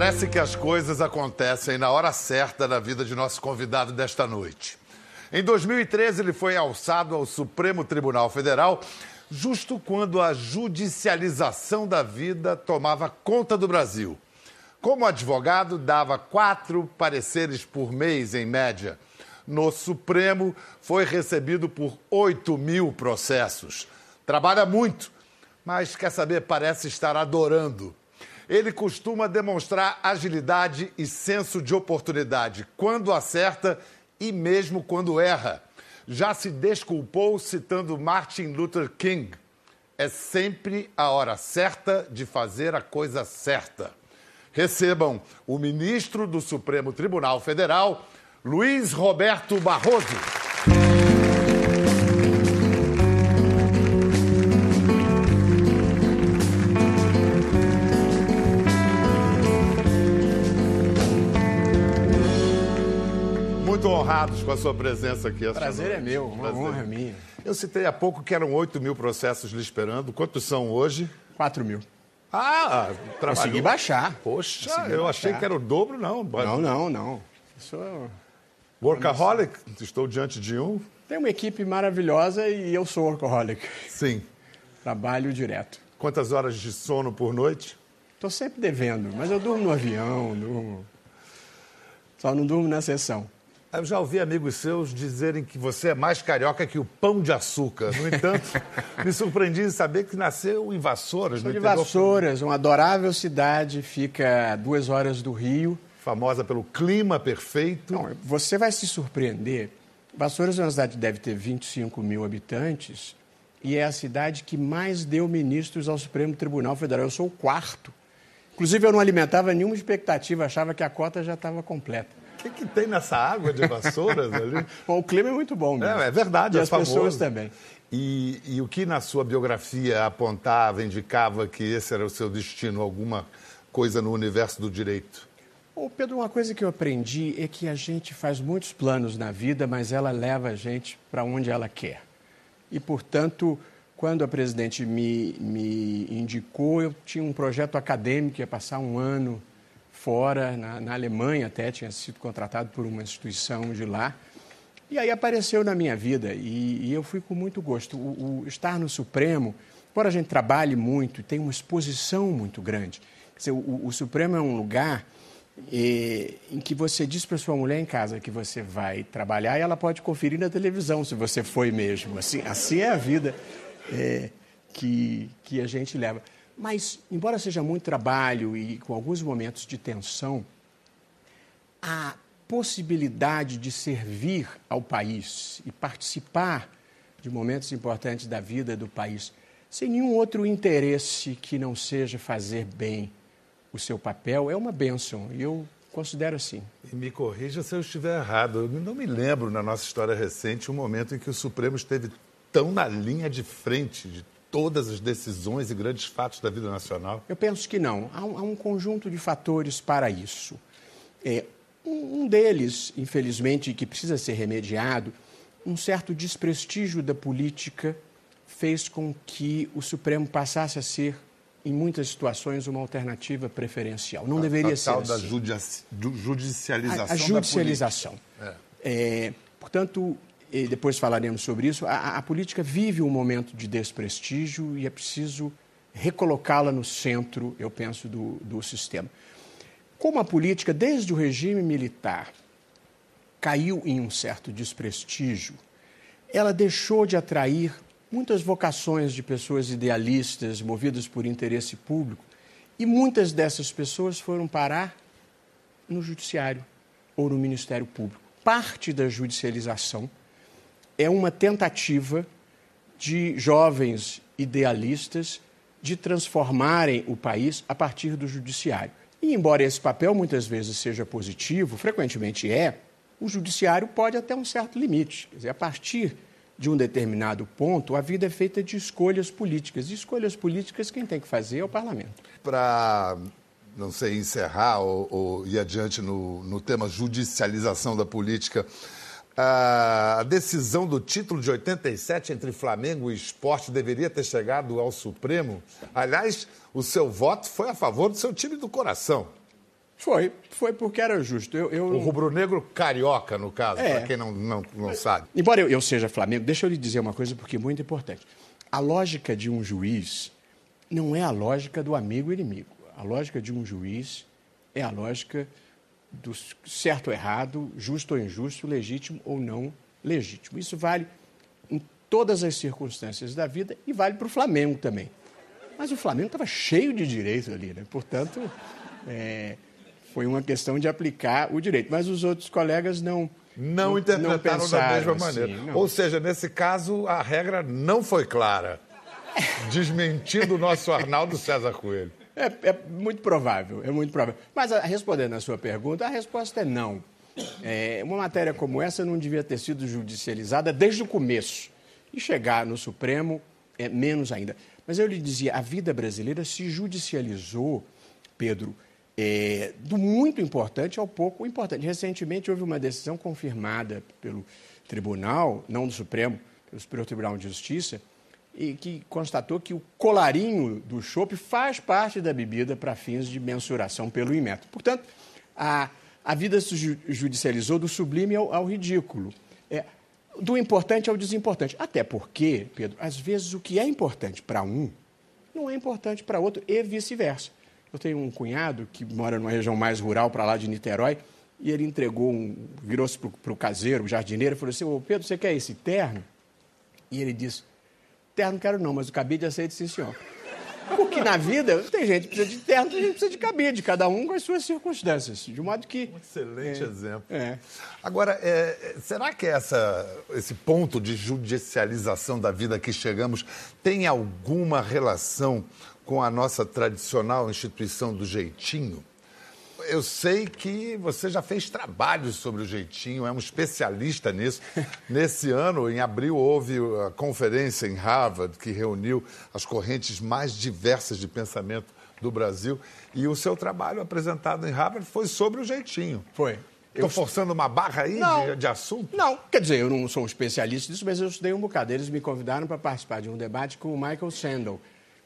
Parece que as coisas acontecem na hora certa na vida de nosso convidado desta noite. Em 2013, ele foi alçado ao Supremo Tribunal Federal justo quando a judicialização da vida tomava conta do Brasil. Como advogado, dava quatro pareceres por mês, em média. No Supremo, foi recebido por 8 mil processos. Trabalha muito, mas quer saber, parece estar adorando. Ele costuma demonstrar agilidade e senso de oportunidade quando acerta e mesmo quando erra. Já se desculpou citando Martin Luther King. É sempre a hora certa de fazer a coisa certa. Recebam o ministro do Supremo Tribunal Federal, Luiz Roberto Barroso. Honrados com a sua presença aqui. esta Prazer é noite. meu, uma Prazer. honra minha. Eu citei há pouco que eram 8 mil processos lhe esperando. Quantos são hoje? 4 mil. Ah, trabalhou. Consegui baixar. Poxa, Consegui eu baixar. achei que era o dobro, não. Não, não, não. Sou... Workaholic, estou diante de um. Tem uma equipe maravilhosa e eu sou workaholic. Sim. Trabalho direto. Quantas horas de sono por noite? Estou sempre devendo, mas eu durmo no avião, durmo... Só não durmo na sessão. Eu já ouvi amigos seus dizerem que você é mais carioca que o pão de açúcar. No entanto, me surpreendi em saber que nasceu em Vassouras, Sou no de interior, Vassouras, uma adorável cidade, fica a duas horas do Rio. famosa pelo clima perfeito. Não, você vai se surpreender. Vassouras é uma cidade que deve ter 25 mil habitantes e é a cidade que mais deu ministros ao Supremo Tribunal Federal. Eu sou o quarto. Inclusive, eu não alimentava nenhuma expectativa, achava que a cota já estava completa. O que, que tem nessa água de Vassouras ali? Bom, o clima é muito bom mesmo. É, é verdade, E é as famoso. pessoas também. E, e o que na sua biografia apontava, indicava que esse era o seu destino, alguma coisa no universo do direito? Ô, Pedro, uma coisa que eu aprendi é que a gente faz muitos planos na vida, mas ela leva a gente para onde ela quer. E, portanto, quando a presidente me, me indicou, eu tinha um projeto acadêmico, ia passar um ano fora, na, na Alemanha até, tinha sido contratado por uma instituição de lá. E aí apareceu na minha vida e, e eu fui com muito gosto. O, o estar no Supremo, embora a gente trabalhe muito e tenha uma exposição muito grande, quer dizer, o, o Supremo é um lugar eh, em que você diz para sua mulher em casa que você vai trabalhar e ela pode conferir na televisão se você foi mesmo. Assim, assim é a vida eh, que, que a gente leva. Mas, embora seja muito trabalho e com alguns momentos de tensão, a possibilidade de servir ao país e participar de momentos importantes da vida do país sem nenhum outro interesse que não seja fazer bem o seu papel é uma bênção e eu considero assim. E me corrija se eu estiver errado. Eu não me lembro na nossa história recente um momento em que o Supremo esteve tão na linha de frente de todas as decisões e grandes fatos da vida nacional. Eu penso que não. Há um, há um conjunto de fatores para isso. É, um, um deles, infelizmente, que precisa ser remediado, um certo desprestígio da política fez com que o Supremo passasse a ser, em muitas situações, uma alternativa preferencial. Não deveria a ser tal da assim. judici- ju- judicialização A, a judicialização. da política. É, portanto, e depois falaremos sobre isso, a, a política vive um momento de desprestígio e é preciso recolocá-la no centro, eu penso, do, do sistema. Como a política, desde o regime militar, caiu em um certo desprestígio, ela deixou de atrair muitas vocações de pessoas idealistas, movidas por interesse público, e muitas dessas pessoas foram parar no judiciário ou no Ministério Público. Parte da judicialização é uma tentativa de jovens idealistas de transformarem o país a partir do judiciário. E embora esse papel muitas vezes seja positivo, frequentemente é, o judiciário pode até um certo limite. Quer dizer, a partir de um determinado ponto, a vida é feita de escolhas políticas. E escolhas políticas quem tem que fazer é o parlamento. Para, não sei, encerrar ou, ou ir adiante no, no tema judicialização da política, a decisão do título de 87 entre Flamengo e Esporte deveria ter chegado ao Supremo. Aliás, o seu voto foi a favor do seu time do coração. Foi, foi porque era justo. Eu, eu... O rubro-negro carioca, no caso, é. para quem não, não, não sabe. Embora eu, eu seja Flamengo, deixa eu lhe dizer uma coisa porque é muito importante. A lógica de um juiz não é a lógica do amigo inimigo. A lógica de um juiz é a lógica do certo ou errado, justo ou injusto, legítimo ou não legítimo. Isso vale em todas as circunstâncias da vida e vale para o Flamengo também. Mas o Flamengo estava cheio de direito ali, né? Portanto, é, foi uma questão de aplicar o direito. Mas os outros colegas não. Não, não interpretaram não da mesma assim, maneira. Ou seja, nesse caso, a regra não foi clara. Desmentindo o nosso Arnaldo César Coelho. É, é, muito provável, é muito provável. Mas a, respondendo à sua pergunta, a resposta é não. É, uma matéria como essa não devia ter sido judicializada desde o começo. E chegar no Supremo é menos ainda. Mas eu lhe dizia, a vida brasileira se judicializou, Pedro, é, do muito importante ao pouco importante. Recentemente houve uma decisão confirmada pelo tribunal, não do Supremo, pelo Superior Tribunal de Justiça, e que constatou que o colarinho do chopp faz parte da bebida para fins de mensuração pelo Inmetro. Portanto, a, a vida se judicializou do sublime ao, ao ridículo. É, do importante ao desimportante. Até porque, Pedro, às vezes o que é importante para um não é importante para outro e vice-versa. Eu tenho um cunhado que mora numa região mais rural, para lá de Niterói, e ele entregou um. virou-se para o caseiro, o jardineiro, e falou assim: Ô Pedro, você quer esse terno? E ele disse: Terno não quero não, mas o cabide aceita sim, senhor. Porque na vida tem gente que precisa de terno, tem gente que precisa de cabide, cada um com as suas circunstâncias. De modo que. Um excelente é, exemplo. É. Agora, é, será que essa, esse ponto de judicialização da vida que chegamos tem alguma relação com a nossa tradicional instituição do jeitinho? Eu sei que você já fez trabalhos sobre o jeitinho, é um especialista nisso. Nesse ano, em abril, houve a conferência em Harvard que reuniu as correntes mais diversas de pensamento do Brasil. E o seu trabalho apresentado em Harvard foi sobre o jeitinho. Foi. Estou forçando uma barra aí de, de, assunto? Não, quer dizer, eu não sou um especialista nisso, mas eu estudei um bocado. Eles me convidaram para participar de um debate com o Michael Sandel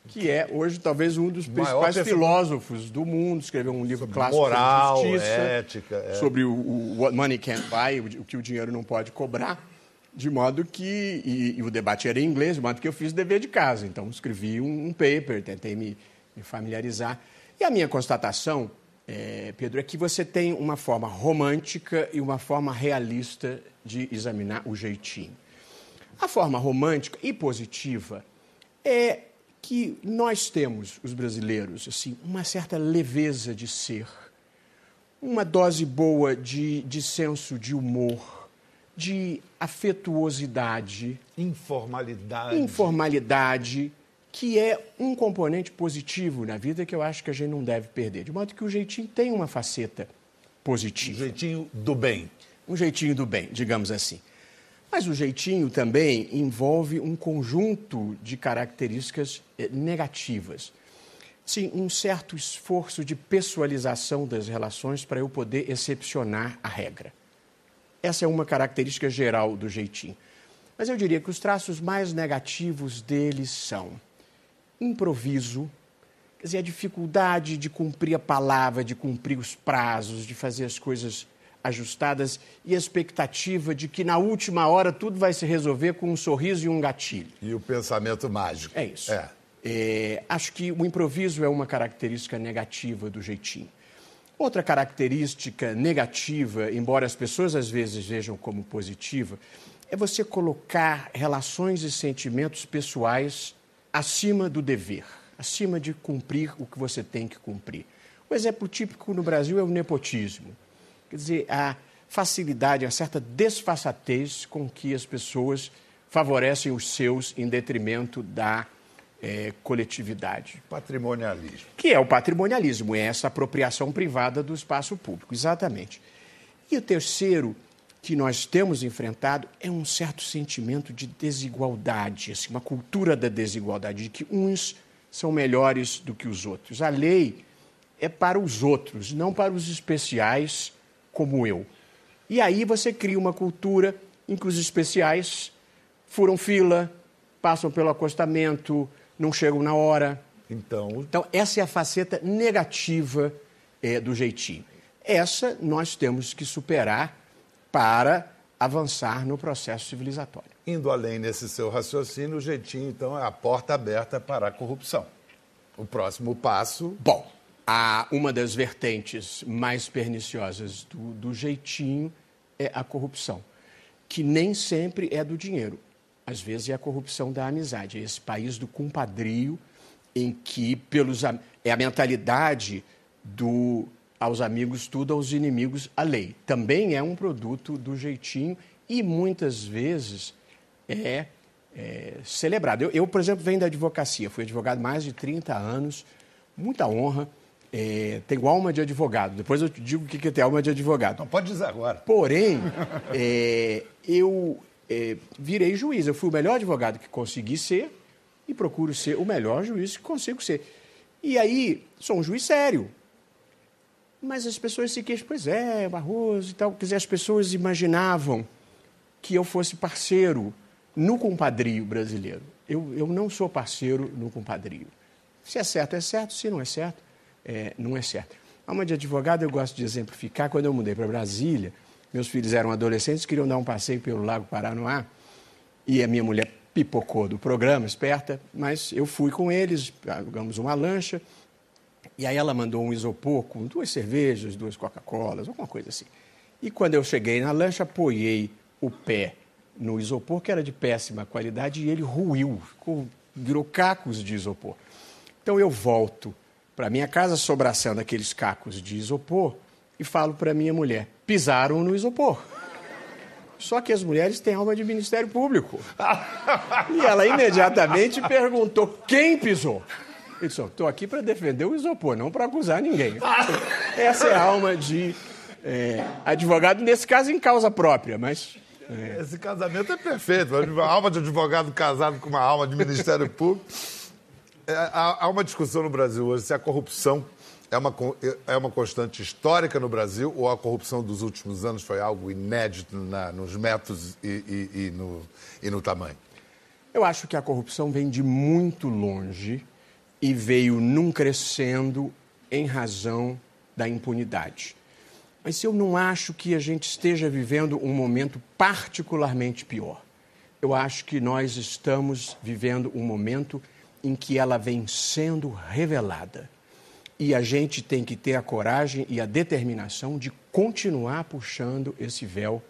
que é hoje talvez um dos principais filósofos do mundo, escreveu um livro sobre clássico moral, sobre justiça, ética, é. sobre o, o, What Money Can't Buy, o, o, que o dinheiro não pode cobrar, de modo que e, e, o debate era em inglês, de modo que eu fiz o dever de casa, então escrevi um, um paper, tentei me, me, familiarizar e a minha constatação, é, Pedro, é que você tem uma forma romântica e uma forma realista de examinar o jeitinho. A forma romântica e positiva é que nós temos, os brasileiros, assim, uma certa leveza de ser, uma dose boa de, de senso de humor, de afetuosidade. Informalidade. Informalidade, que é um componente positivo na vida que eu acho que a gente não deve perder. De modo que o jeitinho tem uma faceta positiva. Um jeitinho do bem. Um jeitinho do bem, digamos assim. Mas o jeitinho também envolve um conjunto de características eh, negativas. Sim, um certo esforço de pessoalização das relações para eu poder excepcionar a regra. Essa é uma característica geral do jeitinho. Mas eu diria que os traços mais negativos deles são improviso, quer dizer, a dificuldade de cumprir a palavra, de cumprir os prazos, de fazer as coisas ajustadas e expectativa de que na última hora tudo vai se resolver com um sorriso e um gatilho. E o pensamento mágico. É isso. É. É, acho que o improviso é uma característica negativa do jeitinho. Outra característica negativa, embora as pessoas às vezes vejam como positiva, é você colocar relações e sentimentos pessoais acima do dever, acima de cumprir o que você tem que cumprir. O exemplo típico no Brasil é o nepotismo. Quer dizer, a facilidade, a certa desfaçatez com que as pessoas favorecem os seus em detrimento da é, coletividade. Patrimonialismo. Que é o patrimonialismo, é essa apropriação privada do espaço público, exatamente. E o terceiro que nós temos enfrentado é um certo sentimento de desigualdade, assim, uma cultura da desigualdade, de que uns são melhores do que os outros. A lei é para os outros, não para os especiais como eu. E aí você cria uma cultura em que os especiais furam fila, passam pelo acostamento, não chegam na hora. Então, então essa é a faceta negativa é, do jeitinho. Essa nós temos que superar para avançar no processo civilizatório. Indo além nesse seu raciocínio, o jeitinho, então, é a porta aberta para a corrupção. O próximo passo. Bom, a, uma das vertentes mais perniciosas do, do jeitinho é a corrupção, que nem sempre é do dinheiro. Às vezes é a corrupção da amizade, é esse país do compadrio em que pelos é a mentalidade do aos amigos tudo, aos inimigos a lei. Também é um produto do jeitinho e muitas vezes é, é celebrado. Eu, eu, por exemplo, venho da advocacia, fui advogado mais de 30 anos, muita honra. É, tenho alma de advogado. Depois eu te digo o que é ter alma de advogado. Não pode dizer agora. Porém, é, eu é, virei juiz. Eu fui o melhor advogado que consegui ser e procuro ser o melhor juiz que consigo ser. E aí, sou um juiz sério. Mas as pessoas se queixam, pois é, Barroso e tal. Quer dizer, as pessoas imaginavam que eu fosse parceiro no compadrio brasileiro. Eu, eu não sou parceiro no compadrio. Se é certo, é certo. Se não é certo, é, não é certo. Alma de advogado, eu gosto de exemplificar. Quando eu mudei para Brasília, meus filhos eram adolescentes, queriam dar um passeio pelo Lago Paranoá. E a minha mulher pipocou do programa, esperta, mas eu fui com eles, pegamos uma lancha e aí ela mandou um isopor com duas cervejas, duas Coca-Colas, alguma coisa assim. E quando eu cheguei na lancha, apoiei o pé no isopor, que era de péssima qualidade, e ele ruiu, ficou, virou cacos de isopor. Então eu volto para minha casa, sobraçando aqueles cacos de isopor, e falo para minha mulher: pisaram no isopor. Só que as mulheres têm alma de Ministério Público. e ela imediatamente perguntou: quem pisou? Ele disse: estou aqui para defender o isopor, não para acusar ninguém. Essa é a alma de é, advogado, nesse caso em causa própria, mas. É. Esse casamento é perfeito. Uma alma de advogado casado com uma alma de Ministério Público. É, há, uma discussão no Brasil hoje se a corrupção é uma, é uma constante histórica no Brasil ou a corrupção dos últimos anos foi algo inédito na, nos métodos e, e, e, no, e no tamanho? Eu acho que a corrupção vem de muito longe e veio num crescendo em razão da impunidade. Mas eu não acho que a gente esteja vivendo um momento particularmente pior. Eu acho que nós estamos vivendo um momento em que ela vem sendo revelada. E a gente tem que ter a coragem e a determinação de continuar puxando esse véu,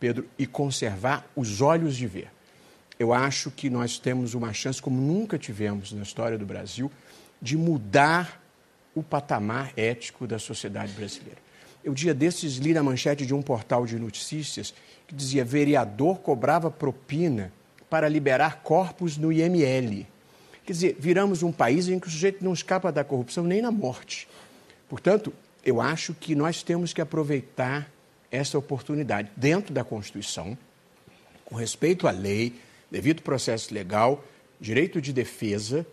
Pedro, e conservar os olhos de ver eu acho que nós temos uma chance, como nunca tivemos na história do Brasil, de mudar o patamar ético da sociedade brasileira. Eu, dia desses, li na manchete de um portal de notícias que dizia vereador cobrava propina para liberar corpos no IML. Quer dizer, viramos um país em que o sujeito não escapa da corrupção nem na morte. Portanto, eu acho que nós temos que aproveitar essa oportunidade dentro da Constituição, com respeito à lei, devido processo legal, direito de defesa,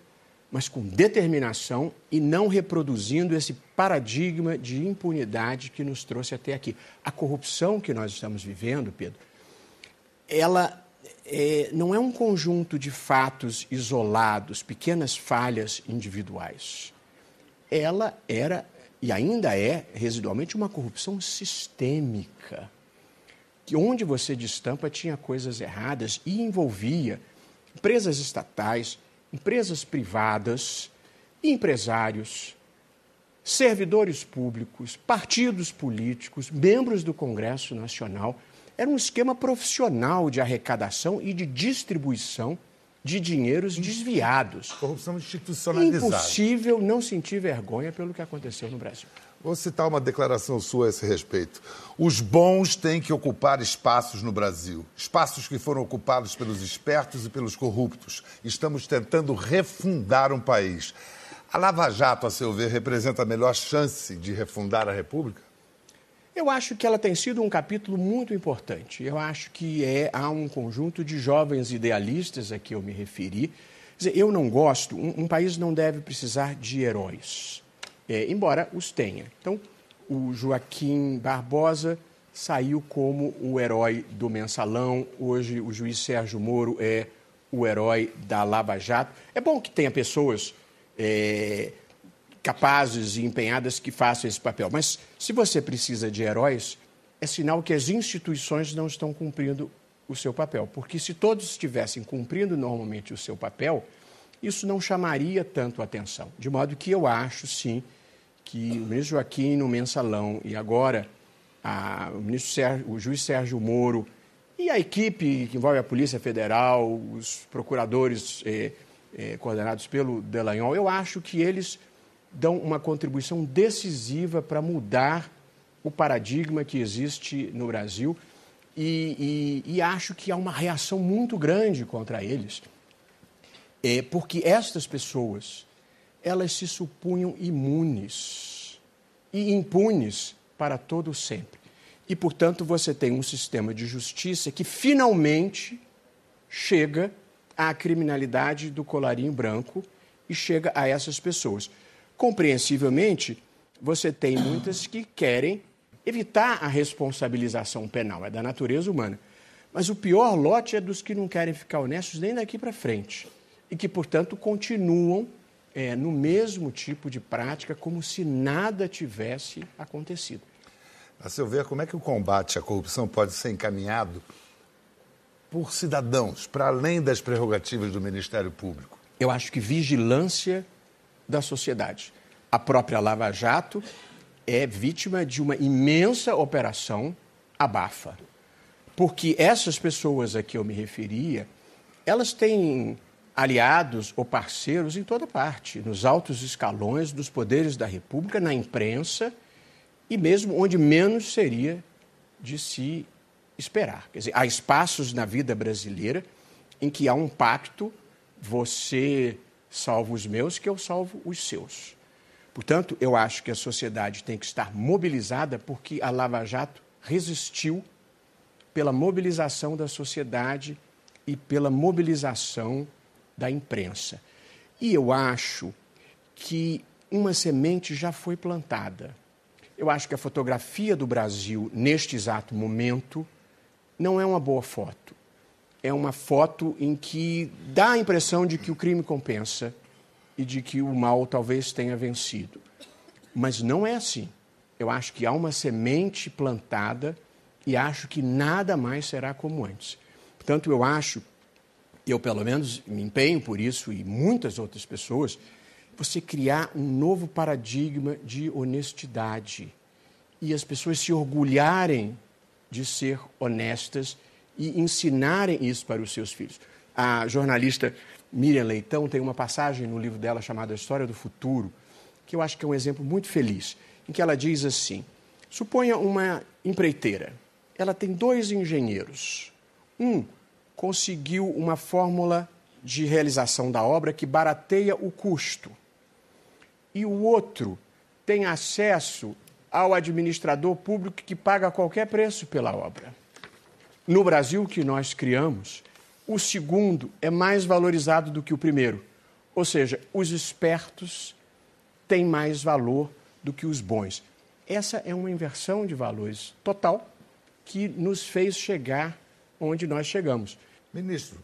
mas com determinação e não reproduzindo esse paradigma de impunidade que nos trouxe até aqui. A corrupção que nós estamos vivendo, Pedro, ela é, não é um conjunto de fatos isolados, pequenas falhas individuais. Ela era e ainda é residualmente uma corrupção sistêmica que onde você destampa tinha coisas erradas e envolvia empresas estatais, empresas privadas, empresários, servidores públicos, partidos políticos, membros do Congresso Nacional. Era um esquema profissional de arrecadação e de distribuição de dinheiros desviados. Corrupção institucionalizada. Impossível não sentir vergonha pelo que aconteceu no Brasil. Vou citar uma declaração sua a esse respeito. Os bons têm que ocupar espaços no Brasil, espaços que foram ocupados pelos espertos e pelos corruptos. Estamos tentando refundar um país. A Lava Jato, a seu ver, representa a melhor chance de refundar a República? Eu acho que ela tem sido um capítulo muito importante. Eu acho que é, há um conjunto de jovens idealistas a que eu me referi. Dizer, eu não gosto, um, um país não deve precisar de heróis é, embora os tenha. Então, o Joaquim Barbosa saiu como o herói do mensalão, hoje o juiz Sérgio Moro é o herói da Lava Jato. É bom que tenha pessoas é, capazes e empenhadas que façam esse papel. Mas se você precisa de heróis, é sinal que as instituições não estão cumprindo o seu papel. Porque se todos estivessem cumprindo normalmente o seu papel, isso não chamaria tanto atenção. De modo que eu acho, sim, que o ministro Joaquim no mensalão e agora a, o, ministro Sérgio, o juiz Sérgio Moro e a equipe que envolve a Polícia Federal, os procuradores eh, eh, coordenados pelo Delanhol, eu acho que eles dão uma contribuição decisiva para mudar o paradigma que existe no Brasil e, e, e, acho que há uma reação muito grande contra eles, é, porque estas pessoas elas se supunham imunes e impunes para todo sempre. E, portanto, você tem um sistema de justiça que finalmente chega à criminalidade do colarinho branco e chega a essas pessoas. Compreensivelmente, você tem muitas que querem evitar a responsabilização penal, é da natureza humana. Mas o pior lote é dos que não querem ficar honestos nem daqui para frente e que, portanto, continuam é, no mesmo tipo de prática como se nada tivesse acontecido. A seu ver, como é que o combate à corrupção pode ser encaminhado por cidadãos, para além das prerrogativas do Ministério Público? Eu acho que vigilância da sociedade. A própria Lava Jato é vítima de uma imensa operação abafa. Porque essas pessoas a que eu me referia, elas têm aliados ou parceiros em toda parte, nos altos escalões dos poderes da República, na imprensa e mesmo onde menos seria de se esperar. Quer dizer, há espaços na vida brasileira em que há um pacto, você salva os meus, que eu salvo os seus. Portanto, eu acho que a sociedade tem que estar mobilizada porque a Lava Jato resistiu pela mobilização da sociedade e pela mobilização da imprensa. E eu acho que uma semente já foi plantada. Eu acho que a fotografia do Brasil, neste exato momento, não é uma boa foto. É uma foto em que dá a impressão de que o crime compensa e de que o mal talvez tenha vencido. Mas não é assim. Eu acho que há uma semente plantada e acho que nada mais será como antes. Portanto, eu acho, eu pelo menos me empenho por isso e muitas outras pessoas, você criar um novo paradigma de honestidade e as pessoas se orgulharem de ser honestas e ensinarem isso para os seus filhos. A jornalista Miriam Leitão tem uma passagem no livro dela chamada História do Futuro, que eu acho que é um exemplo muito feliz, em que ela diz assim: suponha uma empreiteira. Ela tem dois engenheiros. Um conseguiu uma fórmula de realização da obra que barateia o custo. E o outro tem acesso ao administrador público que paga qualquer preço pela obra. No Brasil que nós criamos, o segundo é mais valorizado do que o primeiro. Ou seja, os espertos têm mais valor do que os bons. Essa é uma inversão de valores total que nos fez chegar onde nós chegamos. Ministro,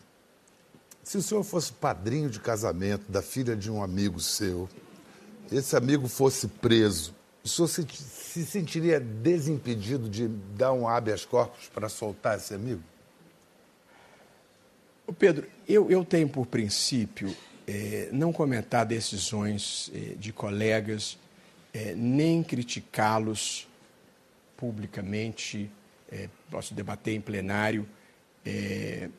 se o senhor fosse padrinho de casamento da filha de um amigo seu, esse amigo fosse preso, o senhor se, se sentiria desimpedido de dar um habeas corpus para soltar esse amigo? Pedro, eu, eu tenho por princípio é, não comentar decisões é, de colegas, é, nem criticá-los publicamente, é, posso debater em plenário, é,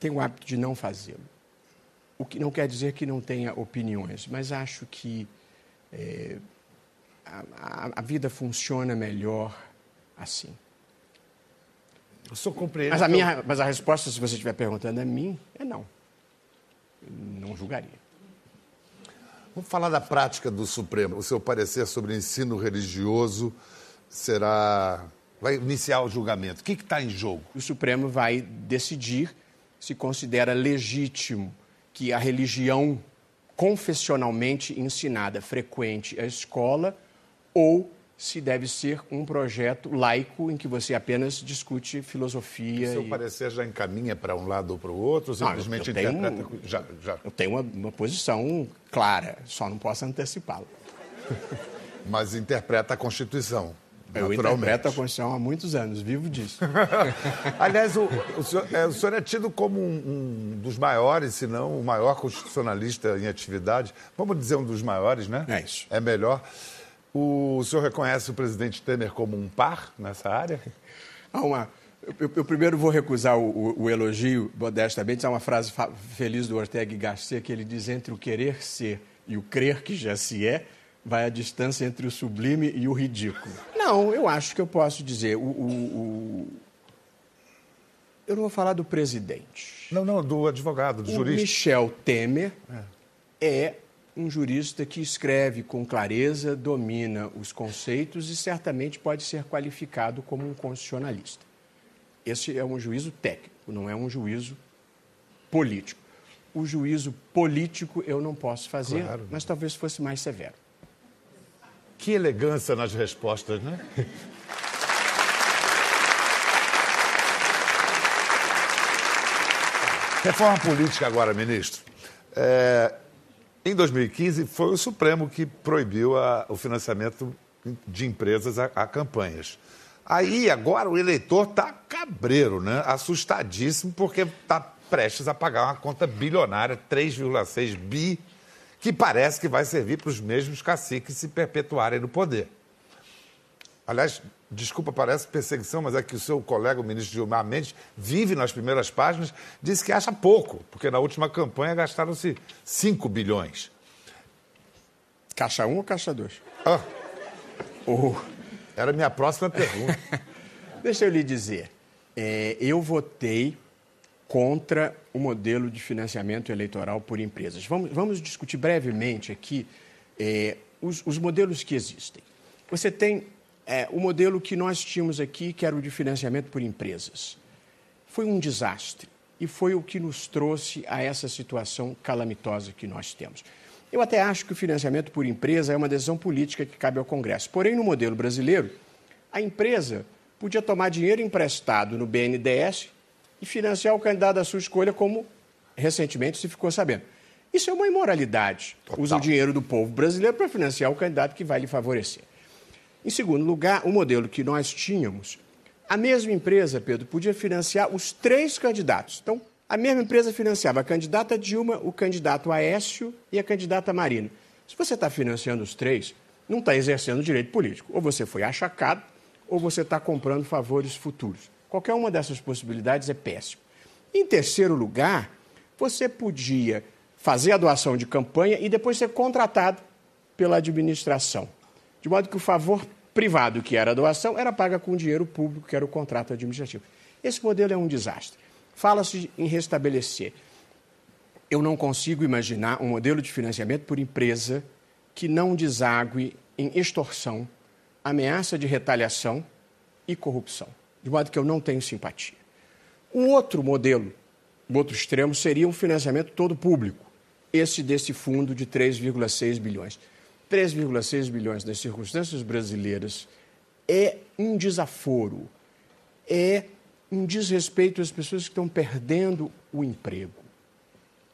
tenho o hábito de não fazê-lo. O que não quer dizer que não tenha opiniões, mas acho que é, a, a, vida funciona melhor assim. O senhor compreende? Mas a, minha, mas a resposta, se você estiver perguntando a mim, é não. não julgaria. Vamos falar da prática do Supremo. O seu parecer sobre o ensino religioso será. Vai iniciar o julgamento. O que está em jogo? O Supremo vai decidir se considera legítimo que a religião confessionalmente ensinada frequente a escola ou se deve ser um projeto laico em que você apenas discute filosofia. O seu e... parecer já encaminha para um lado ou para o outro, ou simplesmente não, eu, eu interpreta... Tenho, já, já. Eu tenho uma, uma posição clara, só não posso antecipá-la. Mas interpreta a Constituição. Eu interpreto a Constituição há muitos anos, vivo disso. Aliás, o, o, senhor, é, o, senhor, é tido como um, um, dos maiores, se não o maior constitucionalista em atividade. Vamos dizer um dos maiores, né? É isso. É melhor. O senhor reconhece o presidente Temer como um par nessa área? Há uma. Eu, eu, primeiro vou recusar o, o, o, elogio, modestamente. Há uma frase feliz do Ortega y Gasset que ele diz: entre o querer ser e o crer que já se é, vai a distância entre o sublime e o ridículo. Não, eu acho que eu posso dizer. O, o, o... Eu não vou falar do presidente. Não, não, do advogado, do o jurista. Michel Temer é. é um jurista que escreve com clareza, domina os conceitos e certamente pode ser qualificado como um constitucionalista. Esse é um juízo técnico, não é um juízo político. O juízo político eu não posso fazer, claro. mas talvez fosse mais severo. Que elegância nas respostas, né? Reforma política agora, ministro. É, em 2015, foi o Supremo que proibiu a, o financiamento de empresas a, a, campanhas. Aí, agora, o eleitor está cabreiro, né? assustadíssimo, porque está prestes a pagar uma conta bilionária, 3,6 bi que parece que vai servir para os mesmos caciques se perpetuarem no poder. Aliás, desculpa, parece perseguição, mas é que o seu colega, o ministro Gilmar Mendes, vive nas primeiras páginas, disse que acha pouco, porque na última campanha gastaram-se 5 bilhões. Caixa 1 um ou caixa 2? Ah, oh. Era a minha próxima pergunta. Deixa eu lhe dizer, é, eu votei contra o modelo de financiamento eleitoral por empresas. Vamos, vamos discutir brevemente aqui é, os, os, modelos que existem. Você tem é, o modelo que nós tínhamos aqui, que era o de financiamento por empresas. Foi um desastre e foi o que nos trouxe a essa situação calamitosa que nós temos. Eu até acho que o financiamento por empresa é uma decisão política que cabe ao Congresso. Porém, no modelo brasileiro, a empresa podia tomar dinheiro emprestado no BNDES e financiar o candidato da sua escolha, como recentemente se ficou sabendo. Isso é uma imoralidade. Total. Usa o dinheiro do povo brasileiro para financiar o candidato que vai lhe favorecer. Em segundo lugar, o modelo que nós tínhamos, a mesma empresa, Pedro, podia financiar os três candidatos. Então, a mesma empresa financiava a candidata Dilma, o candidato Aécio e a candidata Marina. Se você está financiando os três, não está exercendo direito político. Ou você foi achacado, ou você está comprando favores futuros. Qualquer uma dessas possibilidades é péssimo. Em terceiro lugar, você podia fazer a doação de campanha e depois ser contratado pela administração. De modo que o favor privado, que era a doação, era paga com dinheiro público, que era o contrato administrativo. Esse modelo é um desastre. Fala-se em restabelecer. Eu não consigo imaginar um modelo de financiamento por empresa que não desague em extorsão, ameaça de retaliação e corrupção de modo que eu não tenho simpatia. Um outro modelo, o outro extremo, seria um financiamento todo público, esse desse fundo de 3,6 bilhões. 3,6 bilhões nas circunstâncias brasileiras é um desaforo, é um desrespeito às pessoas que estão perdendo o emprego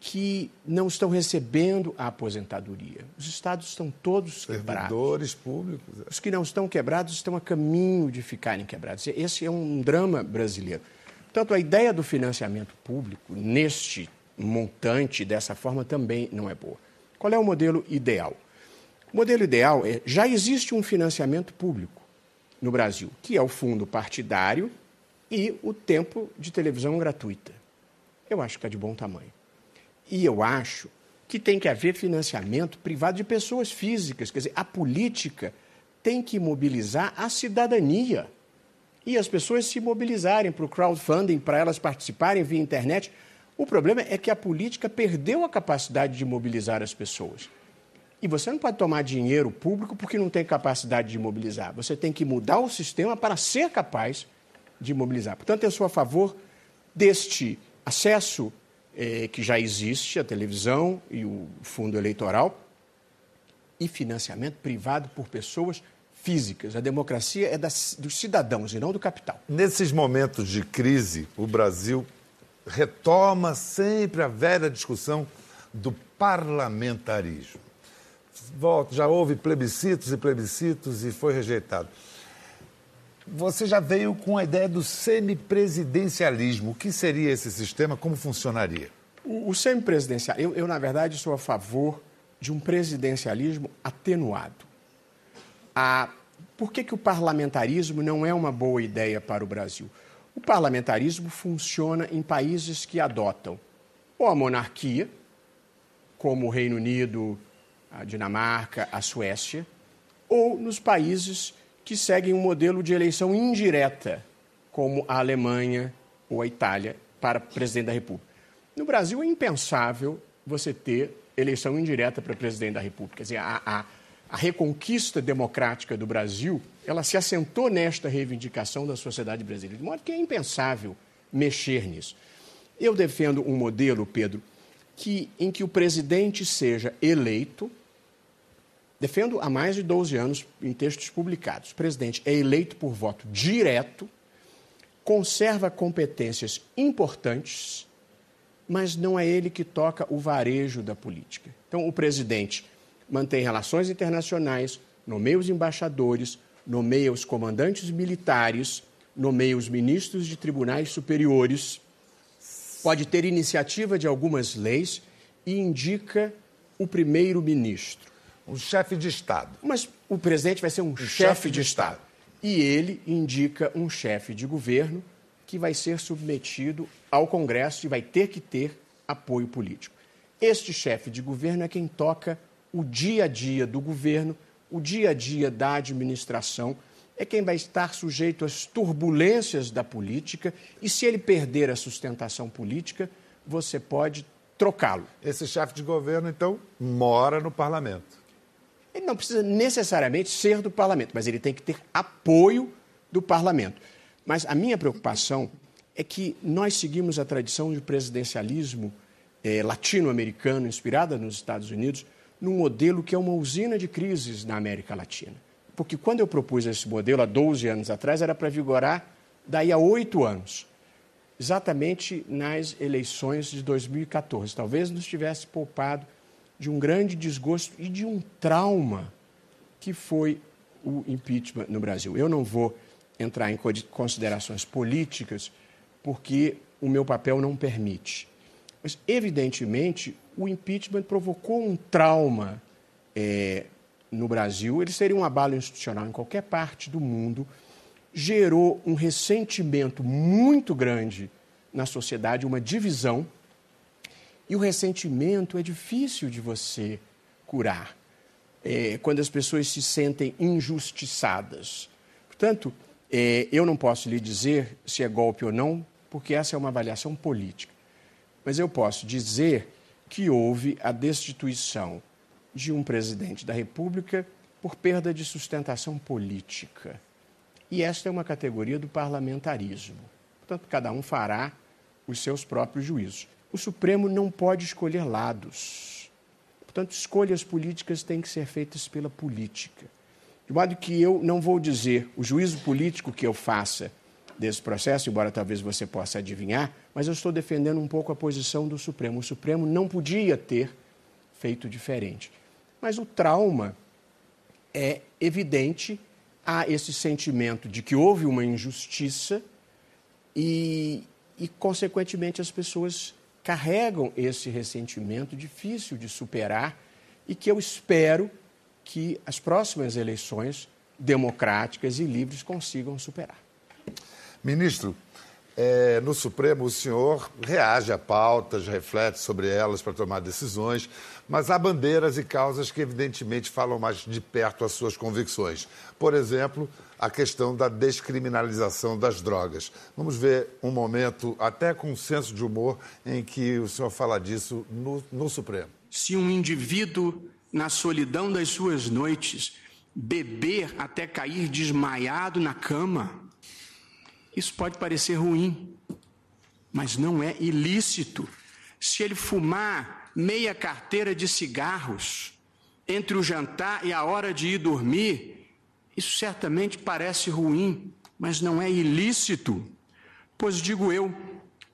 que não estão recebendo a aposentadoria. Os estados estão todos quebrados. Servidores públicos. É. Os que não estão quebrados estão a caminho de ficarem quebrados. Esse é um drama brasileiro. Portanto, a ideia do financiamento público, neste montante, dessa forma, também não é boa. Qual é o modelo ideal? O modelo ideal é: já existe um financiamento público no Brasil, que é o fundo partidário e o tempo de televisão gratuita. Eu acho que é de bom tamanho. E eu acho que tem que haver financiamento privado de pessoas físicas. Quer dizer, a política tem que mobilizar a cidadania. E as pessoas se mobilizarem para o crowdfunding, para elas participarem via internet. O problema é que a política perdeu a capacidade de mobilizar as pessoas. E você não pode tomar dinheiro público porque não tem capacidade de mobilizar. Você tem que mudar o sistema para ser capaz de mobilizar. Portanto, eu sou a favor deste acesso é, que já existe, a televisão e o fundo eleitoral, e financiamento privado por pessoas físicas. A democracia é das, dos cidadãos e não do capital. Nesses momentos de crise, o Brasil retoma sempre a velha discussão do parlamentarismo. Já houve plebiscitos e plebiscitos e foi rejeitado. Você já veio com a ideia do semipresidencialismo. O que seria esse sistema? Como funcionaria? O, o semipresidencial, eu, eu, na verdade, sou a favor de um presidencialismo atenuado. A, por que, que o parlamentarismo não é uma boa ideia para o Brasil? O parlamentarismo funciona em países que adotam ou a monarquia, como o Reino Unido, a Dinamarca, a Suécia, ou nos países que seguem um modelo de eleição indireta, como a Alemanha ou a Itália, para presidente da República. No Brasil é impensável você ter eleição indireta para presidente da República. Quer dizer, a, a, a reconquista democrática do Brasil, ela se assentou nesta reivindicação da sociedade brasileira, de modo que é impensável mexer nisso. Eu defendo um modelo, Pedro, que, em que o presidente seja eleito. Defendo há mais de 12 anos em textos publicados. O presidente é eleito por voto direto, conserva competências importantes, mas não é ele que toca o varejo da política. Então, o presidente mantém relações internacionais, nomeia os embaixadores, nomeia os comandantes militares, nomeia os ministros de tribunais superiores pode ter iniciativa de algumas leis e indica o primeiro-ministro. Um chefe de Estado. Mas o presidente vai ser um, um chefe, chefe, de, Estado. Estado. E ele indica um chefe de governo que vai ser submetido ao Congresso e vai ter que ter apoio político. Este chefe de governo é quem toca o dia a dia do governo, o dia a dia da administração é quem vai estar sujeito às turbulências da política e, se ele perder a sustentação política, você pode trocá-lo. Esse chefe de governo, então, mora no parlamento. Ele não precisa necessariamente ser do parlamento, mas ele tem que ter apoio do parlamento. Mas a minha preocupação é que nós seguimos a tradição de presidencialismo eh, latino-americano, inspirada nos Estados Unidos, num modelo que é uma usina de crises na América Latina porque quando eu propus esse modelo há 12 anos atrás, era para vigorar daí a oito anos, exatamente nas eleições de 2014. Talvez nos tivesse poupado de um grande desgosto e de um trauma que foi o impeachment no Brasil. Eu não vou entrar em considerações políticas, porque o meu papel não permite. Mas, evidentemente, o impeachment provocou um trauma é, no Brasil, ele seria um abalo institucional em qualquer parte do mundo, gerou um ressentimento muito grande na sociedade, uma divisão, e o ressentimento é difícil de você curar é, quando as pessoas se sentem injustiçadas. Portanto, é, eu não posso lhe dizer se é golpe ou não, porque essa é uma avaliação política. Mas eu posso dizer que houve a destituição de um presidente da República por perda de sustentação política. E esta é uma categoria do parlamentarismo. Portanto, cada um fará os seus próprios juízos. O Supremo não pode escolher lados. Portanto, escolhas políticas têm que ser feitas pela política. De modo que eu não vou dizer o juízo político que eu faça desse processo, embora talvez você possa adivinhar, mas eu estou defendendo um pouco a posição do Supremo. O Supremo não podia ter feito diferente. Mas o trauma é evidente, há esse sentimento de que houve uma injustiça e, e, consequentemente, as pessoas carregam esse ressentimento difícil de superar e que eu espero que as próximas eleições democráticas e livres consigam superar. Ministro, é, no Supremo, o senhor reage a pautas, reflete sobre elas para tomar decisões, mas há bandeiras e causas que, evidentemente, falam mais de perto às suas convicções. Por exemplo, a questão da descriminalização das drogas. Vamos ver um momento, até com um senso de humor, em que o senhor fala disso no, no Supremo. Se um indivíduo, na solidão das suas noites, beber até cair desmaiado na cama, isso pode parecer ruim, mas não é ilícito. Se ele fumar meia carteira de cigarros entre o jantar e a hora de ir dormir, isso certamente parece ruim, mas não é ilícito. Pois digo eu,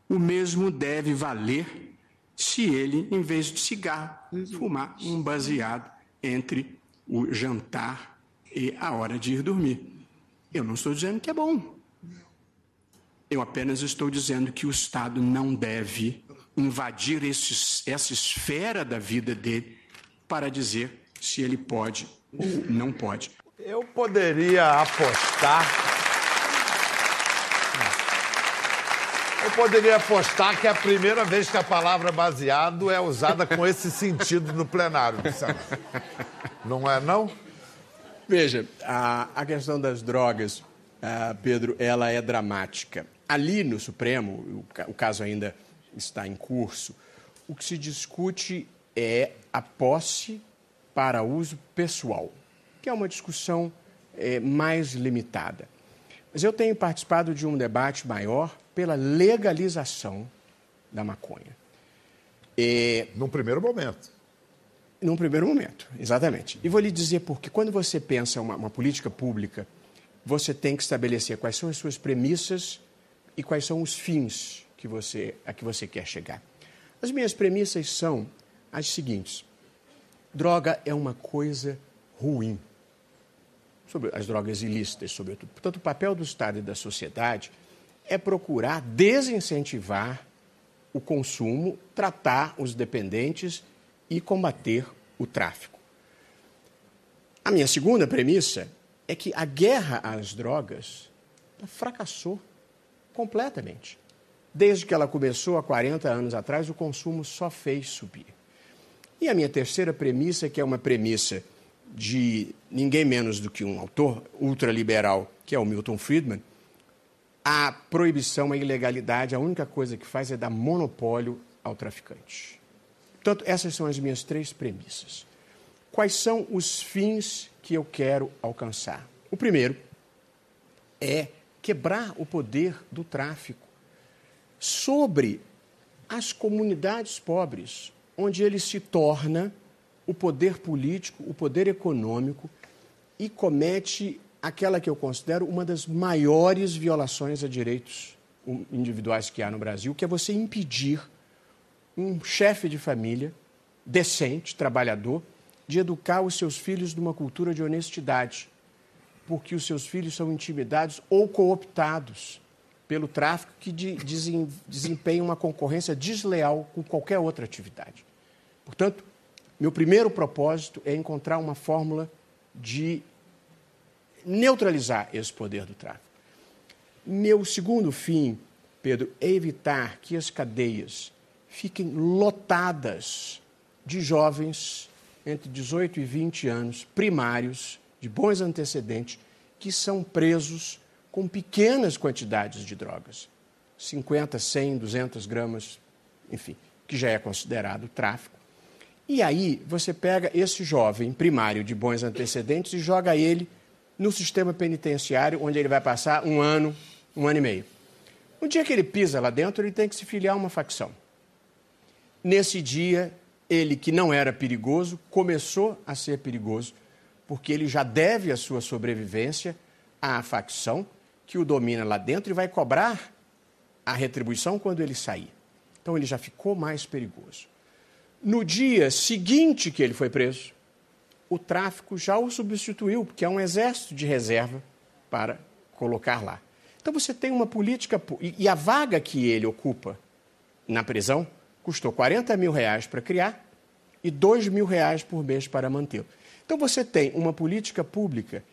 o mesmo deve valer se ele, em vez de cigarro, fumar um baseado entre o jantar e a hora de ir dormir. Eu não estou dizendo que é bom. Eu apenas estou dizendo que o Estado não deve invadir esse, essa esfera da vida dele para dizer se ele pode ou não pode. Eu poderia apostar. Eu poderia apostar que é a primeira vez que a palavra baseado é usada com esse sentido no plenário do Senado. Não é, não? Veja, a, a questão das drogas, uh, Pedro, ela é dramática. Ali no Supremo, o, caso ainda está em curso, o que se discute é a posse para uso pessoal, que é uma discussão é, mais limitada. Mas eu tenho participado de um debate maior pela legalização da maconha. E... Num primeiro momento. Num primeiro momento, exatamente. E vou lhe dizer porque quando você pensa uma, uma política pública, você tem que estabelecer quais são as suas premissas e quais são os fins que você, a que você quer chegar. As minhas premissas são as seguintes: droga é uma coisa ruim. Sobre as drogas ilícitas, sobretudo. Portanto, o papel do Estado e da sociedade é procurar desincentivar o consumo, tratar os dependentes e combater o tráfico. A minha segunda premissa é que a guerra às drogas fracassou completamente. Desde que ela começou há 40 anos atrás, o consumo só fez subir. E a minha terceira premissa, que é uma premissa de ninguém menos do que um autor ultraliberal, que é o Milton Friedman, a proibição, a ilegalidade, a única coisa que faz é dar monopólio ao traficante. Portanto, essas são as minhas três premissas. Quais são os fins que eu quero alcançar? O primeiro é quebrar o poder do tráfico sobre as comunidades pobres, onde ele se torna o poder político, o poder econômico e comete aquela que eu considero uma das maiores violações a direitos individuais que há no Brasil, que é você impedir um chefe de família decente, trabalhador, de educar os seus filhos numa cultura de honestidade, porque os seus filhos são intimidados ou cooptados pelo tráfico que de, desempenha uma concorrência desleal com qualquer outra atividade. Portanto, meu primeiro propósito é encontrar uma fórmula de neutralizar esse poder do tráfico. Meu segundo fim, Pedro, é evitar que as cadeias fiquem lotadas de jovens entre 18 e 20 anos, primários, de bons antecedentes, que são presos com pequenas quantidades de drogas 50, 100, 200 gramas, enfim, que já é considerado tráfico. E aí você pega esse jovem primário de bons antecedentes e joga ele no sistema penitenciário, onde ele vai passar um ano, um ano e meio. No dia que ele pisa lá dentro, ele tem que se filiar a uma facção. Nesse dia, ele que não era perigoso, começou a ser perigoso, porque ele já deve a sua sobrevivência à facção que o domina lá dentro e vai cobrar a retribuição quando ele sair. Então ele já ficou mais perigoso. No dia seguinte que ele foi preso, o tráfico já o substituiu, porque há um exército de reserva para colocar lá. Então você tem uma política. E a vaga que ele ocupa na prisão custou 40 mil reais para criar e 2 mil reais por mês para mantê-lo. Então você tem uma política pública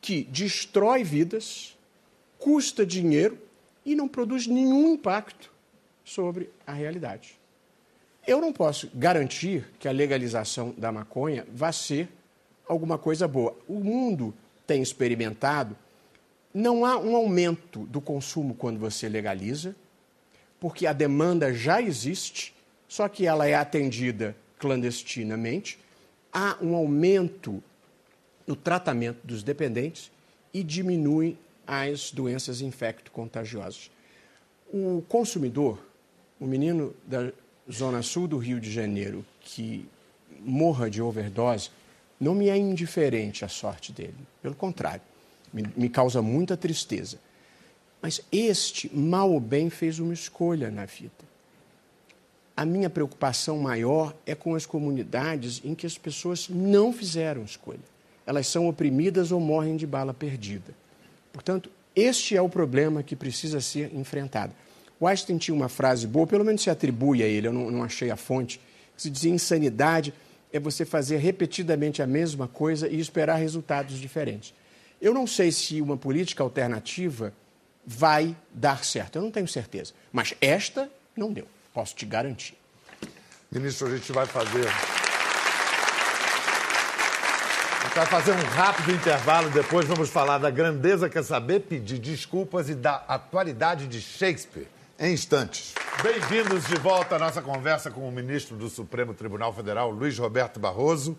que destrói vidas, custa dinheiro e não produz nenhum impacto sobre a realidade. Eu não posso garantir que a legalização da maconha vá ser alguma coisa boa. O mundo tem experimentado, não há um aumento do consumo quando você legaliza, porque a demanda já existe, só que ela é atendida clandestinamente. Há um aumento no tratamento dos dependentes e diminui as doenças infecto-contagiosas. O consumidor, o menino da zona sul do Rio de Janeiro que morra de overdose, não me é indiferente a sorte dele. Pelo contrário, me, me causa muita tristeza. Mas este, mal ou bem, fez uma escolha na vida. A minha preocupação maior é com as comunidades em que as pessoas não fizeram escolha. Elas são oprimidas ou morrem de bala perdida. Portanto, este é o problema que precisa ser enfrentado. O Einstein tinha uma frase boa, pelo menos se atribui a ele, eu não, não achei a fonte, que se dizia insanidade é você fazer repetidamente a mesma coisa e esperar resultados diferentes. Eu não sei se uma política alternativa vai dar certo, eu não tenho certeza. Mas esta não deu, posso te garantir. Ministro, a gente vai fazer. A gente vai fazer um rápido intervalo, depois vamos falar da grandeza, quer saber, pedir desculpas e da atualidade de Shakespeare em instantes. Bem-vindos de volta à nossa conversa com o ministro do Supremo Tribunal Federal, Luiz Roberto Barroso.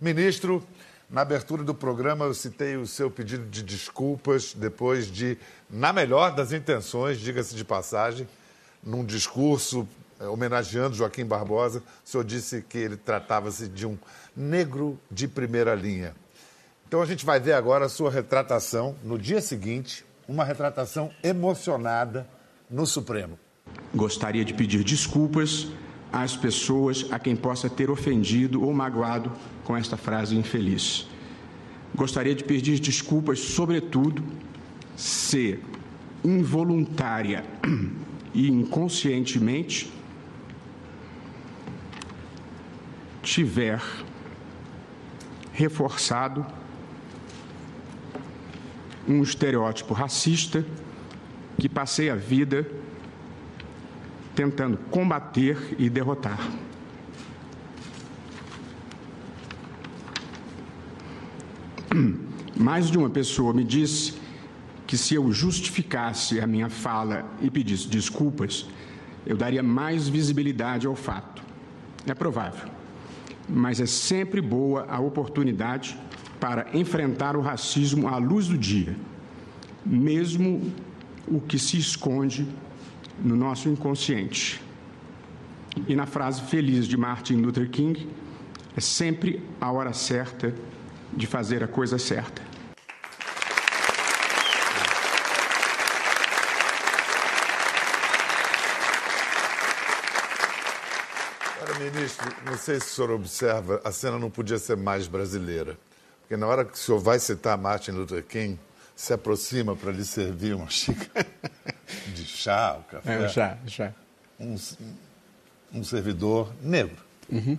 Ministro, na abertura do programa eu citei o seu pedido de desculpas depois de, na melhor das intenções, diga-se de passagem, num discurso eh, homenageando Joaquim Barbosa, o senhor disse que ele tratava-se de um negro de primeira linha. Então a gente vai ver agora a sua retratação no dia seguinte, uma retratação emocionada no Supremo. Gostaria de pedir desculpas às pessoas a quem possa ter ofendido ou magoado com esta frase infeliz. Gostaria de pedir desculpas, sobretudo, se involuntária e inconscientemente tiver reforçado um estereótipo racista que passei a vida tentando combater e derrotar. Mais de uma pessoa me disse que se eu justificasse a minha fala e pedisse desculpas, eu daria mais visibilidade ao fato. É provável, mas é sempre boa a oportunidade para enfrentar o racismo à luz do dia, mesmo o que se esconde no nosso inconsciente. E na frase feliz de Martin Luther King, é sempre a hora certa de fazer a coisa certa. Ministro, não sei se o senhor observa, a cena não podia ser mais brasileira. Porque na hora que o senhor vai citar Martin Luther King, se aproxima para lhe servir uma xícara de chá, o café. É, um chá, chá. Um, um servidor negro. Uhum.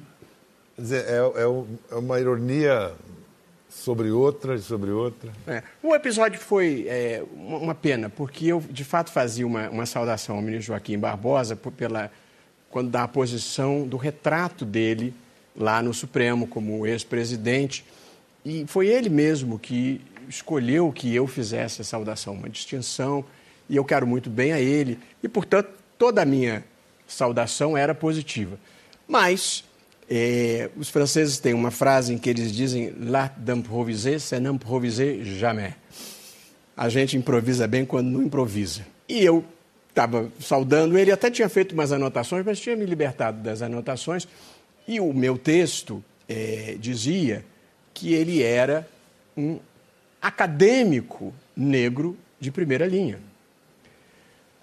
Quer dizer, é, é, é, uma ironia sobre outra e sobre outra. É. O episódio foi é, uma pena, porque eu, de fato, fazia uma, uma saudação ao ministro Joaquim Barbosa por, pela, quando dá a posição do retrato dele lá no Supremo como ex-presidente. E foi ele mesmo que escolheu que eu fizesse a saudação, uma distinção, e eu quero muito bem a ele, e portanto toda a minha saudação era positiva. Mas é, os franceses têm uma frase em que eles dizem l'art d'improviser, c'est n'improviser jamais. A gente improvisa bem quando não improvisa. E eu estava saudando ele, até tinha feito umas anotações, mas tinha me libertado das anotações, e o meu texto é, dizia que ele era um acadêmico negro de primeira linha.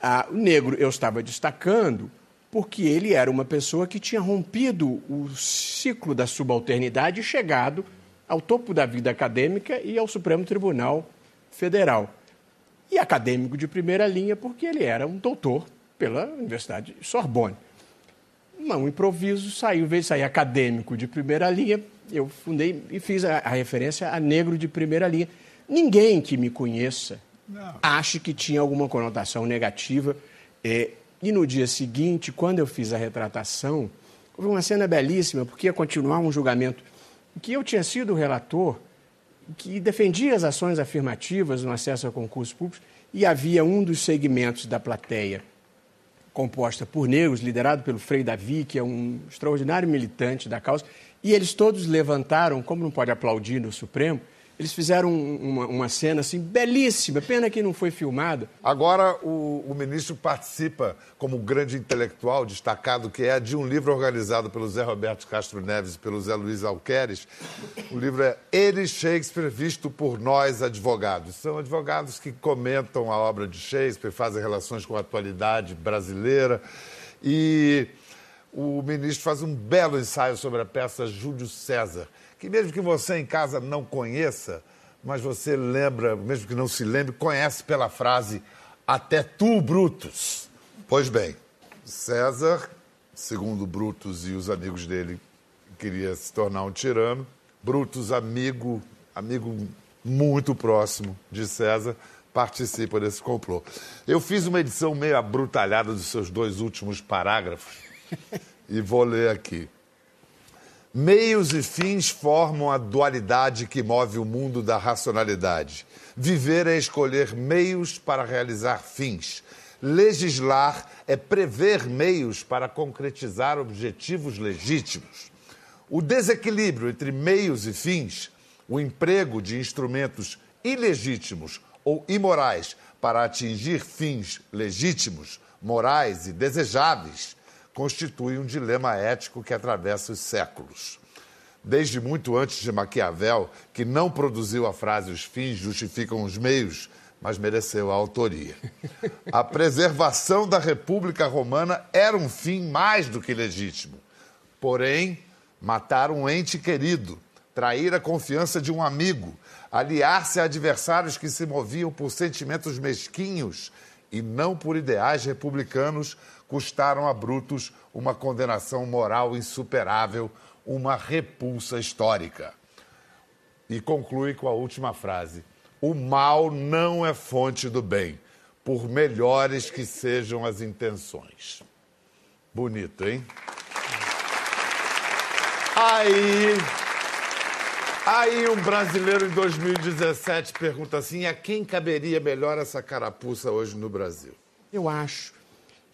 Ah, o negro eu estava destacando porque ele era uma pessoa que tinha rompido o ciclo da subalternidade e chegado ao topo da vida acadêmica e ao Supremo Tribunal Federal. E acadêmico de primeira linha porque ele era um doutor pela Universidade Sorbonne. Um improviso saiu, veio sair acadêmico de primeira linha, eu fundei e fiz a, a referência a negro de primeira linha. Ninguém que me conheça Não. ache que tinha alguma conotação negativa. É, e no dia seguinte, quando eu fiz a retratação, houve uma cena belíssima, porque ia continuar um julgamento que eu tinha sido relator, que defendia as ações afirmativas no acesso a concursos públicos, e havia um dos segmentos da plateia composta por negros, liderado pelo Frei Davi, que é um extraordinário militante da causa, e eles todos levantaram, como não pode aplaudir no Supremo, eles fizeram uma, uma, cena assim belíssima, pena que não foi filmada. Agora o, o, ministro participa como grande intelectual destacado que é de um livro organizado pelo Zé Roberto Castro Neves e pelo Zé Luiz Alqueres. O livro é Ele Shakespeare visto por nós advogados. São advogados que comentam a obra de Shakespeare, fazem relações com a atualidade brasileira e o ministro faz um belo ensaio sobre a peça Júlio César, que mesmo que você em casa não conheça, mas você lembra, mesmo que não se lembre, conhece pela frase até tu, Brutus. Pois bem, César, segundo Brutus e os amigos dele, queria se tornar um tirano. Brutus, amigo, amigo muito próximo de César, participa desse complô. Eu fiz uma edição meio abrutalhada dos seus dois últimos parágrafos e vou ler aqui. Meios e fins formam a dualidade que move o mundo da racionalidade. Viver é escolher meios para realizar fins. Legislar é prever meios para concretizar objetivos legítimos. O desequilíbrio entre meios e fins, o emprego de instrumentos ilegítimos ou imorais para atingir fins legítimos, morais e desejáveis, constitui um dilema ético que atravessa os séculos. Desde muito antes de Maquiavel, que não produziu a frase os fins justificam os meios, mas mereceu a autoria. A preservação da República Romana era um fim mais do que legítimo. Porém, matar um ente querido, trair a confiança de um amigo, aliar-se a adversários que se moviam por sentimentos mesquinhos e não por ideais republicanos, custaram a Brutus uma condenação moral insuperável, uma repulsa histórica. E conclui com a última frase: O mal não é fonte do bem, por melhores que sejam as intenções. Bonito, hein? Aí. Aí um brasileiro em 2017 pergunta assim: a quem caberia melhor essa carapuça hoje no Brasil? Eu acho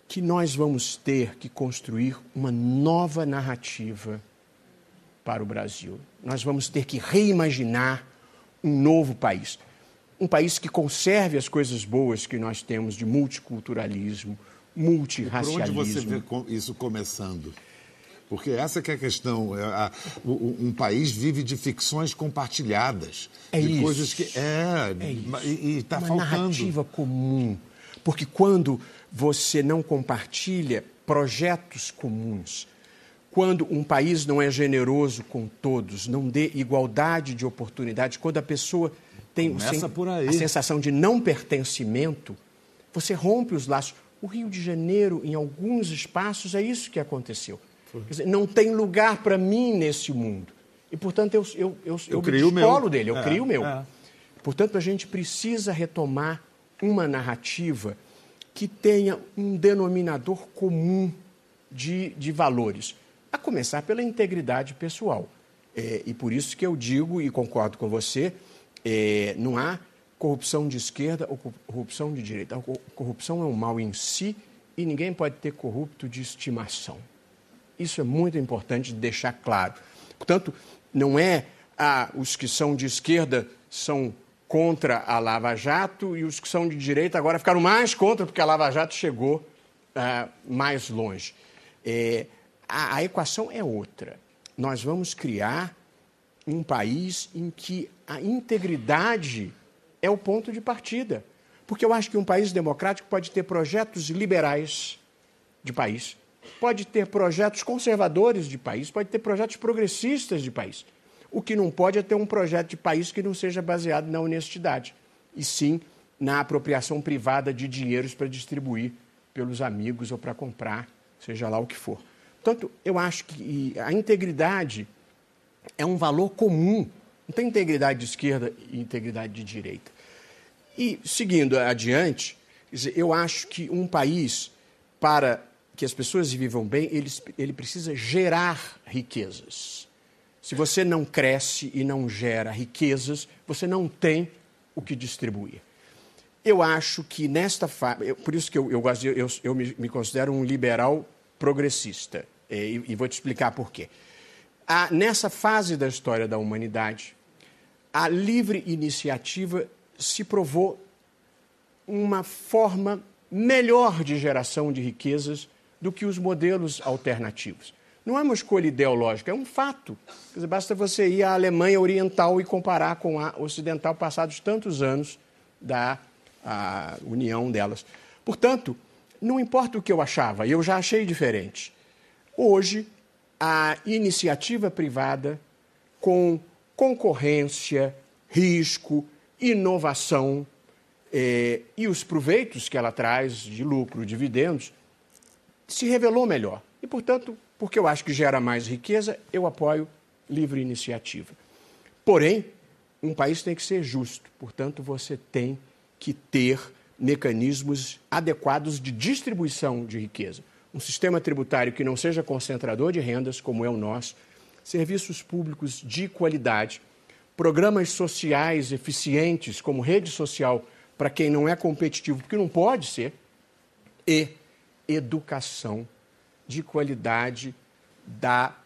que nós vamos ter que construir uma nova narrativa para o Brasil. Nós vamos ter que reimaginar um novo país. Um país que conserve as coisas boas que nós temos de multiculturalismo, multirracialismo. por onde você vê isso começando? Porque essa que é a questão. É, um país vive de ficções compartilhadas. É de isso. coisas que. É, é e está faltando. Uma narrativa comum. Porque quando você não compartilha projetos comuns, quando um país não é generoso com todos, não dê igualdade de oportunidades, quando a pessoa tem a sensação de não pertencimento, você rompe os laços. O Rio de Janeiro, em alguns espaços, é isso que aconteceu. Dizer, não tem lugar para mim nesse mundo. E, portanto, eu, eu, eu, eu, eu me descolo dele, eu é, crio o meu. É. Portanto, a gente precisa retomar uma narrativa que tenha um denominador comum de, de valores, a começar pela integridade pessoal. É, e por isso que eu digo e concordo com você, é, não há corrupção de esquerda ou corrupção de direita. A corrupção é um mal em si e ninguém pode ter corrupto de estimação. Isso é muito importante deixar claro. Portanto, não é ah, os que são de esquerda são contra a Lava Jato e os que são de direita agora ficaram mais contra porque a Lava Jato chegou ah, mais longe. É, a, a equação é outra. Nós vamos criar um país em que a integridade é o ponto de partida. Porque eu acho que um país democrático pode ter projetos liberais de país, pode ter projetos conservadores de país, pode ter projetos progressistas de país. O que não pode é ter um projeto de país que não seja baseado na honestidade, e sim na apropriação privada de dinheiros para distribuir pelos amigos ou para comprar, seja lá o que for. Portanto, eu acho que a integridade é um valor comum. Não tem integridade de esquerda e integridade de direita. E, seguindo adiante, eu acho que um país, para que as pessoas vivam bem, ele, ele precisa gerar riquezas. Se você não cresce e não gera riquezas, você não tem o que distribuir. Eu acho que nesta fase, por isso que eu, eu, eu, eu me, me, considero um liberal progressista, e, e vou te explicar por quê. A, nessa fase da história da humanidade, a livre iniciativa se provou uma forma melhor de geração de riquezas do que os modelos alternativos. Não é uma escolha ideológica, é um fato. Dizer, basta você ir à Alemanha Oriental e comparar com a Ocidental passados tantos anos da união delas. Portanto, não importa o que eu achava, eu já achei diferente. Hoje, a iniciativa privada, com concorrência, risco, inovação eh, e os proveitos que ela traz de lucro, dividendos, se revelou melhor. E, portanto, porque eu acho que gera mais riqueza, eu apoio livre iniciativa. Porém, um país tem que ser justo, portanto, você tem que ter mecanismos adequados de distribuição de riqueza. Um sistema tributário que não seja concentrador de rendas, como é o nosso, serviços públicos de qualidade, programas sociais eficientes, como rede social para quem não é competitivo, porque não pode ser, e educação de qualidade da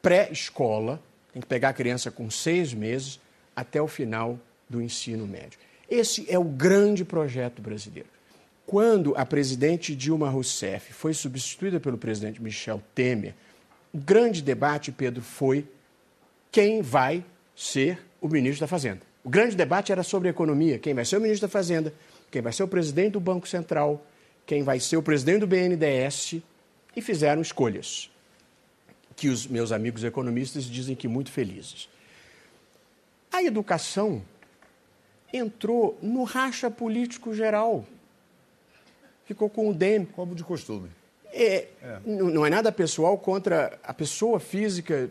pré-escola, tem que pegar a criança com seis meses até o final do ensino médio. Esse é o grande projeto brasileiro. Quando a presidente Dilma Rousseff foi substituída pelo presidente Michel Temer, o grande debate, Pedro, foi quem vai ser o ministro da Fazenda. O grande debate era sobre economia, quem vai ser o ministro da Fazenda, quem vai ser o presidente do Banco Central, quem vai ser o presidente do BNDES, e fizeram escolhas que os meus amigos economistas dizem que muito felizes. A educação entrou no racha político geral. Ficou com o DEM. Como de costume. É, é. Não é nada pessoal contra a pessoa física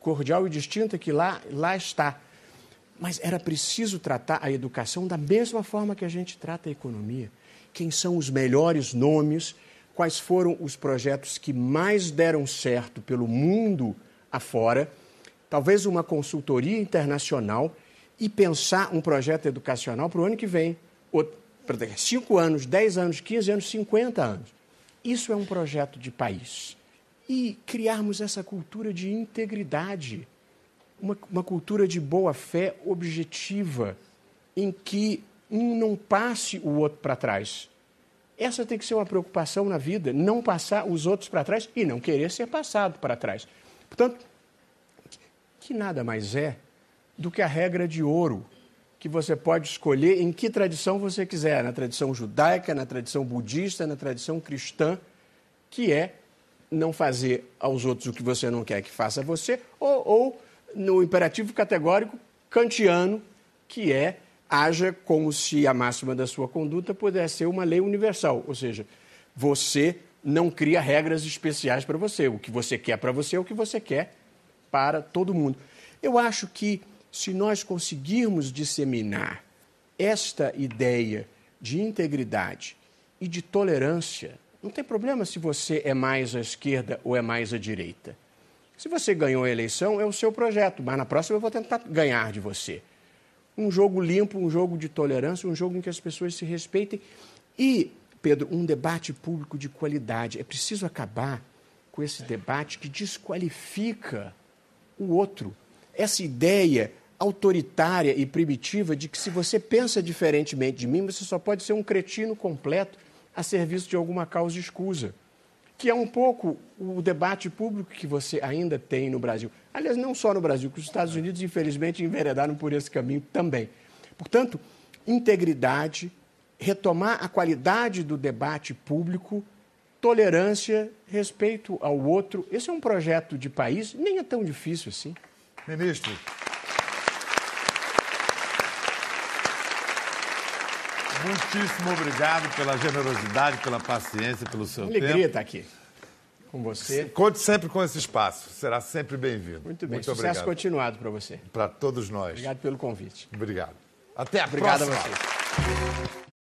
cordial e distinta que lá, lá está. Mas era preciso tratar a educação da mesma forma que a gente trata a economia. Quem são os melhores nomes, quais foram os projetos que mais deram certo pelo mundo afora, talvez uma consultoria internacional e pensar um projeto educacional para o ano que vem, para daqui a 5 anos, 10 anos, 15 anos, 50 anos. Isso é um projeto de país. E criarmos essa cultura de integridade, uma, uma cultura de boa-fé objetiva, em que um não passe o outro para trás. Essa tem que ser uma preocupação na vida, não passar os outros para trás e não querer ser passado para trás. Portanto, que nada mais é do que a regra de ouro, que você pode escolher em que tradição você quiser, na tradição judaica, na tradição budista, na tradição cristã, que é não fazer aos outros o que você não quer que faça a você, ou, ou no imperativo categórico kantiano, que é haja como se a máxima da sua conduta pudesse ser uma lei universal, ou seja, você não cria regras especiais para você. O que você quer para você é o que você quer para todo mundo. Eu acho que se nós conseguirmos disseminar esta ideia de integridade e de tolerância, não tem problema se você é mais à esquerda ou é mais à direita. Se você ganhou a eleição, é o seu projeto, mas na próxima eu vou tentar ganhar de você um jogo limpo, um jogo de tolerância, um jogo em que as pessoas se respeitem e, Pedro, um debate público de qualidade. É preciso acabar com esse debate que desqualifica o outro. Essa ideia autoritária e primitiva de que se você pensa diferentemente de mim, você só pode ser um cretino completo a serviço de alguma causa escusa que é um pouco o debate público que você ainda tem no Brasil. Aliás, não só no Brasil, que os Estados Unidos, infelizmente, enveredaram por esse caminho também. Portanto, integridade, retomar a qualidade do debate público, tolerância, respeito ao outro. Esse é um projeto de país, nem é tão difícil assim. Ministro. Muitíssimo obrigado pela generosidade, pela paciência, pelo seu Alegria tempo. Alegria estar aqui com você. Conte sempre com esse espaço, será sempre bem-vindo. Muito bem, Muito sucesso obrigado. continuado para você. Para todos nós. Obrigado pelo convite. Obrigado. Até a Obrigado próxima. A você.